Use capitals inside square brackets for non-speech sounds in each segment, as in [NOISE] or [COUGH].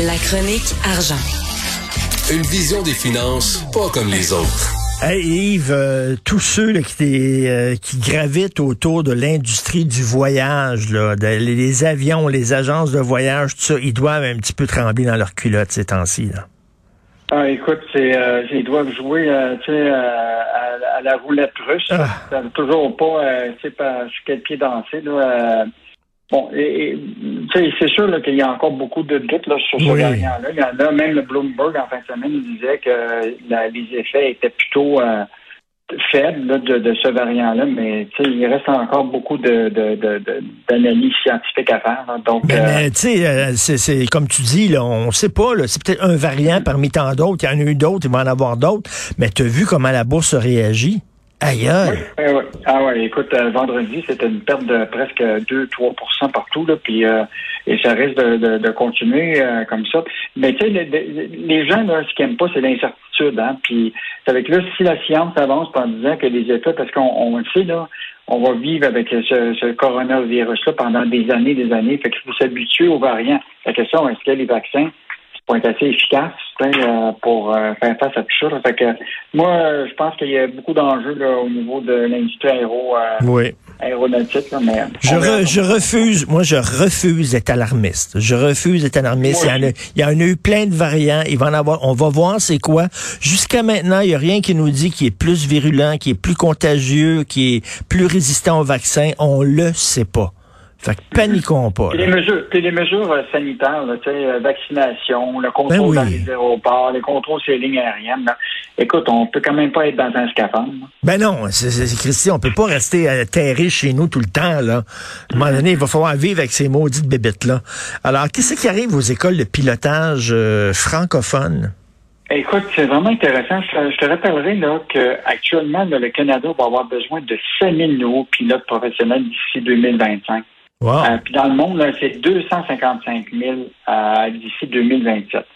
La chronique argent. Une vision des finances pas comme les autres. Hey Yves, euh, tous ceux là, qui, euh, qui gravitent autour de l'industrie du voyage, là, de- les avions, les agences de voyage, tout ça, ils doivent un petit peu trembler dans leur culotte ces temps-ci. Ah, écoute, c'est, euh, ils doivent jouer, euh, euh, à, à la roulette russe. Ah. Ça veut toujours pas, euh, tu sais, pas sur quel pied danser. Là, euh. Bon, et, c'est sûr qu'il y a encore beaucoup de doutes là, sur ce Oui. variant-là. Il y en a, même le Bloomberg en fin de semaine, disait que les effets étaient plutôt euh, faibles là, de, de ce variant-là, mais il reste encore beaucoup de, de, d'analyses scientifiques à faire. là. Donc, Mais, euh, mais, tu sais, euh, c'est, comme tu dis, là, on sait pas, c'est peut-être un variant parmi tant d'autres. Il y en a eu d'autres, il va en avoir d'autres. Mais tu as vu comment la bourse a réagi? Aïe. Oui, oui. Ah ouais, écoute, euh, vendredi, c'était une perte de presque 2-3% partout, là, puis euh, et ça risque de, de, de continuer euh, comme ça. Mais tu sais, les, gens, là, ce qu'ils n'aiment pas, c'est l'incertitude, hein. Puis avec là, si la science avance en disant que les États, parce qu'on on le sait, là, on va vivre avec ce, ce coronavirus-là pendant des années, des années. Fait qu'il faut s'habituer aux variants. La question, est-ce que les vaccins? Vont être assez efficaces sais, euh, pour euh, faire face à tout ça? là? Fait que moi, je pense qu'il y a beaucoup d'enjeux là, au niveau de l'industrie aéro, euh, Oui. aéronautique. Là, mais Je, re- je refuse, moi je refuse d'être alarmiste. Je refuse d'être alarmiste. Il y, en a, il y en a eu plein de variants. Il va en avoir. On va voir c'est quoi. Jusqu'à maintenant, il n'y a rien qui nous dit qui est plus virulent, qui est plus contagieux, qui est plus résistant au vaccin. On le sait pas. Fait que paniquons pas. Puis les mesures, puis les mesures euh, sanitaires, là, tu sais, euh, vaccination, le contrôle Ben oui. dans les aéroports, les contrôles sur les lignes aériennes. là. Écoute, on peut quand même pas être dans un scaphandre. Ben non, c'est, c'est, Christy, on peut pas rester atterré chez nous tout le temps. Là. À un moment donné, il va falloir vivre avec ces maudites bébites-là. Alors, qu'est-ce qui arrive aux écoles de pilotage euh, francophones? Écoute, c'est vraiment intéressant. Je, je te rappellerai là, que actuellement, là, le Canada va avoir besoin de 5000 nouveaux pilotes professionnels d'ici 2025. Wow. Euh, puis dans le monde, c'est 255 000 euh, d'ici 2027.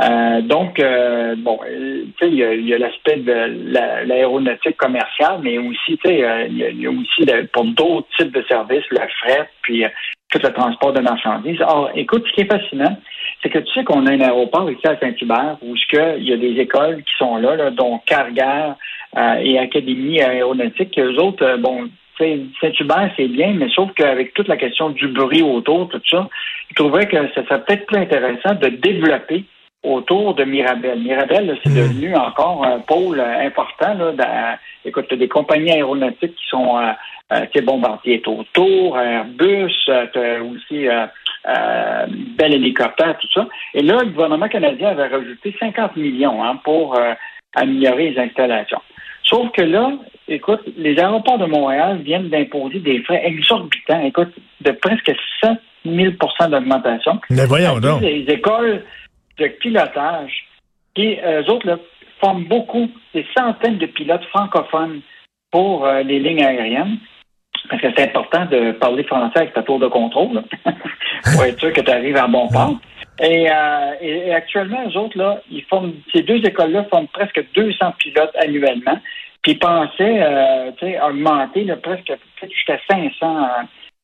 Euh, donc, euh, bon, euh, tu sais, il y a, a l'aspect de la- l'aéronautique commerciale, mais aussi, tu sais, il y, a- aussi pour d'autres types de services, le fret, puis tout le transport de marchandises. Or, écoute, ce qui est fascinant, c'est que tu sais qu'on a un aéroport ici à Saint-Hubert où il y a des écoles qui sont là, là dont Cargare et Académie aéronautique. Eux autres, bon, Saint-Hubert, c'est bien, mais sauf qu'avec toute la question du bruit autour, tout ça, ils trouvaient que ça serait peut-être plus intéressant de développer autour de Mirabel. Mirabel, c'est devenu encore un pôle euh, important. Là, dans- écoute, des compagnies aéronautiques qui sont, euh, euh, tu sais, Bombardier est autour, Airbus, euh, aussi euh, euh, Bell Hélicoptère, tout ça. Et là, le gouvernement canadien avait rajouté 50 millions hein, pour améliorer les installations. Sauf que là, écoute, les aéroports de Montréal viennent d'imposer des frais exorbitants, écoute, de presque 7 000 d'augmentation. Mais voyons donc. Les écoles de pilotage, qui, eux autres, là, forment beaucoup, des centaines de pilotes francophones pour euh, les lignes aériennes. Parce que c'est important de parler français avec ta tour de contrôle, [LAUGHS] pour être sûr que tu arrives à bon port. Et, euh, et, et actuellement, eux autres, là, ils forment, ces deux écoles-là forment presque 200 pilotes annuellement. Puis ils pensaient euh, augmenter là, presque peut-être jusqu'à 500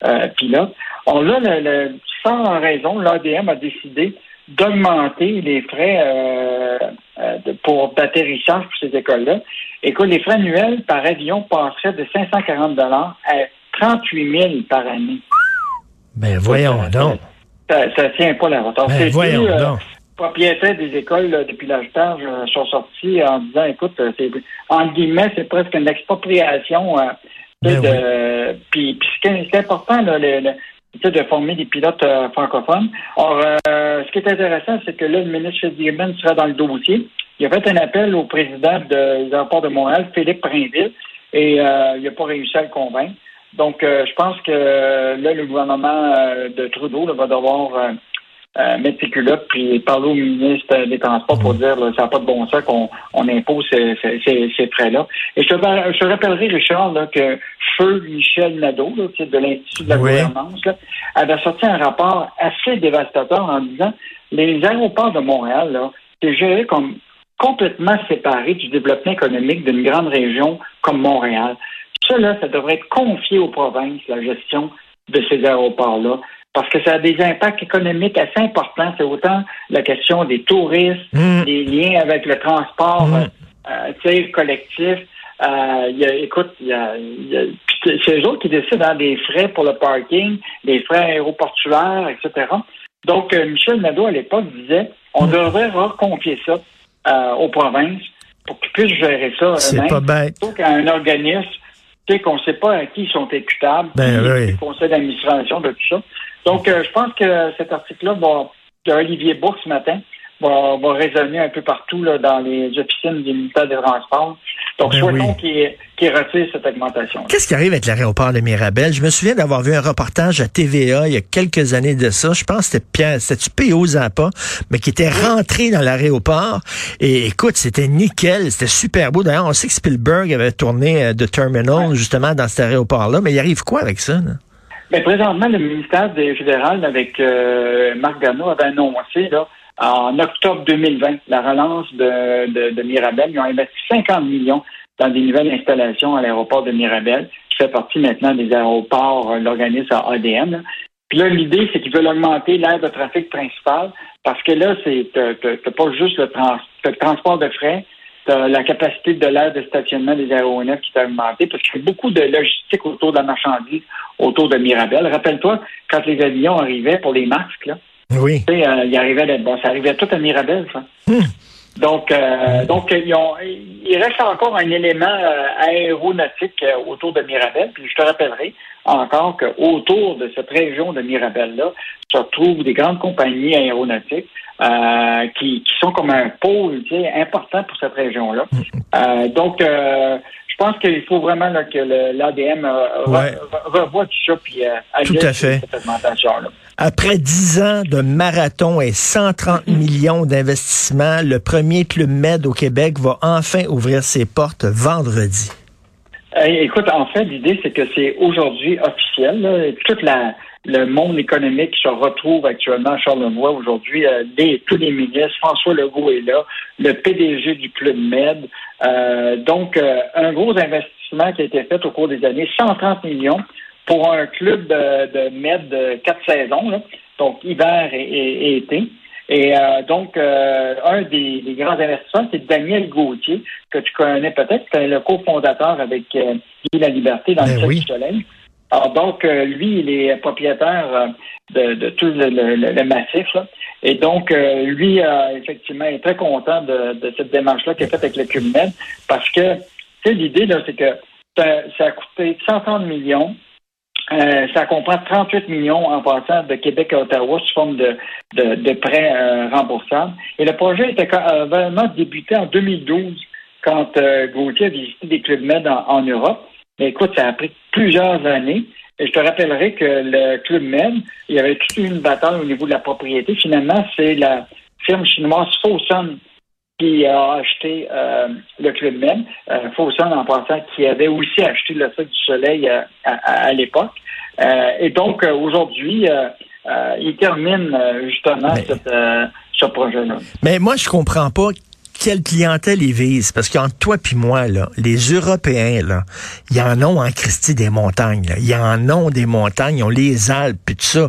euh, pilotes. On là, le, le- sans raison, l'ADM a décidé d'augmenter les frais euh, euh, pour d'atterrissage pour ces écoles-là. Écoute, les frais annuels par avion passeraient de 540 à 38 000 par année. Ben voyons Ça- donc. Ça, ça tient pas la route. Ben voyons euh, donc. Propriétaires des écoles là, de pilotage euh, sont sortis en disant, écoute, euh, c'est en guillemets, c'est presque une expropriation. euh, Ben de, puis, puis ce qui est- c'est important, là, le, le- de former des pilotes euh, francophones. Or, euh, ce qui est intéressant, c'est que là, le ministre Fitzgibbon sera dans le dossier. Il a fait un appel au président de- des aéroports de Montréal, Philippe Prinville, et euh, il n'a pas réussi à le convaincre. Donc, euh, je pense que là, le gouvernement de Trudeau là, va devoir euh, mettre ses culottes puis parler au ministre des Transports pour dire là, ça n'a pas de bon sens qu'on on impose ces, ces, ces frais-là. Et je te, je rappellerai, Richard, là, que Feu Michel Nadeau, là, de l'Institut de la gouvernance, là, avait sorti un rapport assez dévastateur en disant les aéroports de Montréal, là, c'est géré comme complètement séparé du développement économique d'une grande région comme Montréal. Ça, là, ça devrait être confié aux provinces, la gestion de ces aéroports-là, parce que ça a des impacts économiques assez importants. C'est autant la question des touristes, mmh. des liens avec le transport mmh. euh, collectif. Euh, y a, écoute, y a, y a c'est eux autres qui décident hein, des frais pour le parking, des frais aéroportuaires, etc. Donc, euh, Michel Nadeau, à l'époque, disait on mmh. devrait reconfier ça euh, aux provinces pour qu'ils puissent gérer ça C'est pas bête. Plutôt qu'un organisme tu sais, qu'on ne sait pas à qui ils sont équitables, ben, oui. le conseil d'administration de tout ça. Donc, euh, je pense que cet article-là va, d'Olivier Bourg ce matin, va, va résonner un peu partout là, dans les officines du ministère des Transports. Donc, ben souhaitons oui. qu'il qu retire cette augmentation. Qu'est-ce qui arrive avec l'aéroport de Mirabel? Je me souviens d'avoir vu un reportage à TVA il y a quelques années de ça. Je pense que c'était Pierre, c'était P.O. Zappa, mais qui était rentré dans l'aéroport. Et écoute, c'était nickel, c'était super beau. D'ailleurs, on sait que Spielberg avait tourné de Terminal, ouais. justement, dans cet aéroport-là. Mais il arrive quoi avec ça? Là? Bien, présentement, le ministère des fédéral, avec euh, Marc Gano, avait annoncé là, en octobre 2020 la relance de, de, de, Mirabel. Ils ont investi 50 millions dans des nouvelles installations à l'aéroport de Mirabel, qui fait partie maintenant des aéroports, euh, l'organisme ADM. Là. Puis là, l'idée, c'est qu'ils veulent augmenter l'aire de trafic principal parce que là, c'est pas juste le, trans, le transport de frais, la capacité de l'aire de stationnement des aéronefs qui a augmenté parce qu'il y a beaucoup de logistique autour de la marchandise, autour de Mirabel. Rappelle-toi, quand les avions arrivaient pour les masques, là, oui. Tu sais, euh, il arrivait, bon, ça arrivait tout à Mirabel, ça. Hum. Donc, euh, donc ils ont, il reste encore un élément euh, aéronautique euh, autour de Mirabel. Puis je te rappellerai encore qu'autour de cette région de Mirabel-là se retrouvent des grandes compagnies aéronautiques euh, qui, qui sont comme un pôle tu sais, important pour cette région-là. Euh, donc, euh, je pense qu'il faut vraiment là, que l'ADM ouais. revoie tout ça puis tout à fait. cette augmentation-là. Après dix ans de marathon et 130 millions d'investissements, le premier Club Med au Québec va enfin ouvrir ses portes vendredi. écoute, en fait, l'idée, c'est que c'est aujourd'hui officiel. Là, toute la, le monde économique se retrouve actuellement à Charlevoix aujourd'hui. Euh, tous les ministres, François Legault est là, le PDG du Club Med. Euh, donc, euh, un gros investissement qui a été fait au cours des années, 130 millions pour un club de, de med de quatre saisons, là, donc hiver et, et, et été. Et euh, donc, euh, un des, des, grands investisseurs, c'est Daniel Gauthier, que tu connais peut-être, c'est le cofondateur avec euh, Guy La Liberté dans ben le oui. du Soleil. Alors, donc, euh, lui, il est propriétaire de, de tout le, le, le massif. Là. Et donc, euh, lui, effectivement, est très content de, de cette démarche-là qui est faite avec le CubMed parce que, tu sais, l'idée, là, c'est que ça, ça a coûté 130 millions euh, ça comprend 38 millions en passant de Québec à Ottawa sous forme de, de, de prêts euh, remboursables. Et le projet était euh, vraiment débuté en 2012 quand euh, Gauthier a visité des clubs med en, en, Europe. Mais écoute, ça a pris plusieurs années. Et je te rappellerai que le Club Med, il y avait toute une bataille au niveau de la propriété. Finalement, c'est la firme chinoise Fosun qui a acheté euh, le Club Med. Euh, Fawson, en passant, qui avait aussi acheté le Cirque du Soleil euh, à, à l'époque. Euh, et donc, euh, aujourd'hui, il termine justement Mais... cette, ce projet-là. Mais moi, je comprends pas quelle clientèle ils visent. Parce qu'entre toi puis moi, là, les Européens, là, ils en ont en Christie des montagnes. Là. Ils en ont des montagnes, ils ont les Alpes puis tout ça.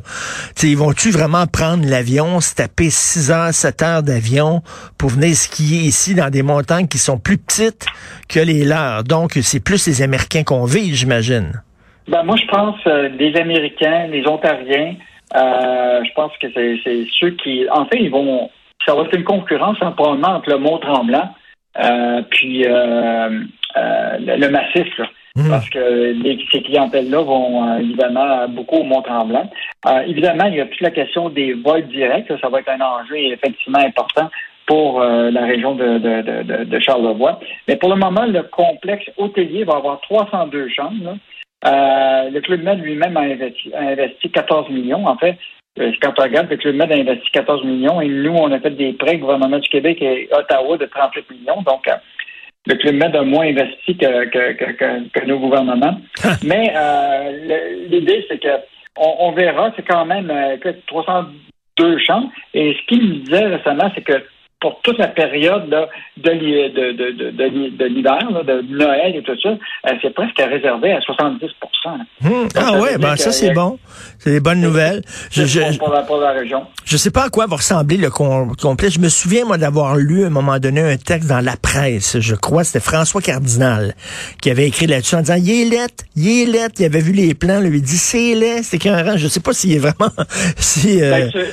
T'sais, ils vont-tu vraiment prendre l'avion, se taper 6 heures, 7 heures d'avion pour venir skier ici dans des montagnes qui sont plus petites que les leurs? Donc, c'est plus les Américains qu'on vise, j'imagine. Ben, moi, je pense euh, les Américains, les Ontariens, euh, je pense que c'est ceux qui... En fait, ils vont ça va être une concurrence hein, probablement entre le Mont-Tremblant euh, puis euh, euh, le, le, massif. Là, mmh. Parce que les, ces clientèles-là vont euh, évidemment beaucoup au Mont-Tremblant. Euh, évidemment, il y a toute la question des vols directs. Ça va être un enjeu effectivement important pour euh, la région de, de, de, de, Charlevoix. Mais pour le moment, le complexe hôtelier va avoir 302 chambres. Euh, le Club Med lui-même a investi, a investi 14 millions. En fait, quand on regarde, le Club Med a investi 14 millions et nous, on a fait des prêts, gouvernement du Québec et Ottawa, de 38 millions. Donc, le Club Med a moins investi que, que, nos gouvernements. [LAUGHS] Mais l'idée, c'est que on, verra, c'est quand même que 302 champs. Et ce qu'il me disait récemment, c'est que pour toute la période de, de, de, l'hiver, de Noël et tout ça, euh, c'est presque réservé à 70% hum, Ah ouais, ben ça c'est bon. C'est des bonnes nouvelles. Je, je, pour, la, pour la région. Je sais pas à quoi va ressembler le complet. Je me souviens, moi, d'avoir lu à un moment donné un texte dans la presse, je crois, c'était François Cardinal, qui avait écrit là-dessus en disant, il est lettre, il est lettre, il avait vu les plans, lui, il dit, c'est laid, c'est qu'un Je sais pas s'il est vraiment... [LAUGHS] si, euh... Ben,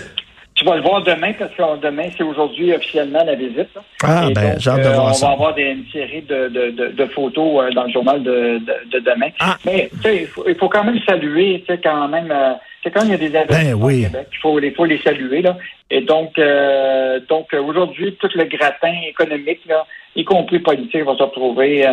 tu vas le voir demain parce que demain, c'est aujourd'hui officiellement la visite. Ah, ben, j'ai hâte de euh, voir on ça. va avoir des, une série de, de, de, photos euh, dans le journal de, de, demain. Ah. Mais il faut, il faut quand même saluer, tu sais, quand même, euh, c'est quand il y a des ben, oui. au Québec, il faut, il faut les saluer. Là. Et donc, euh, donc aujourd'hui, tout le gratin économique, là, y compris politique, va se retrouver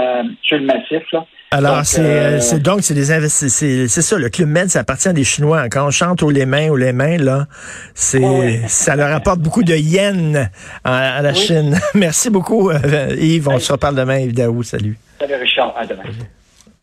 sur le massif. Là. Alors, euh, c'est donc, c'est des c'est ça, le Club Med, ça appartient à des Chinois. Quand on chante aux les mains, aux les mains, là, c'est ça leur apporte beaucoup de yens à, la Chine. [LAUGHS] Merci beaucoup, Yves. On se reparle demain, Yves Daou. Salut. Salut, Richard. À demain.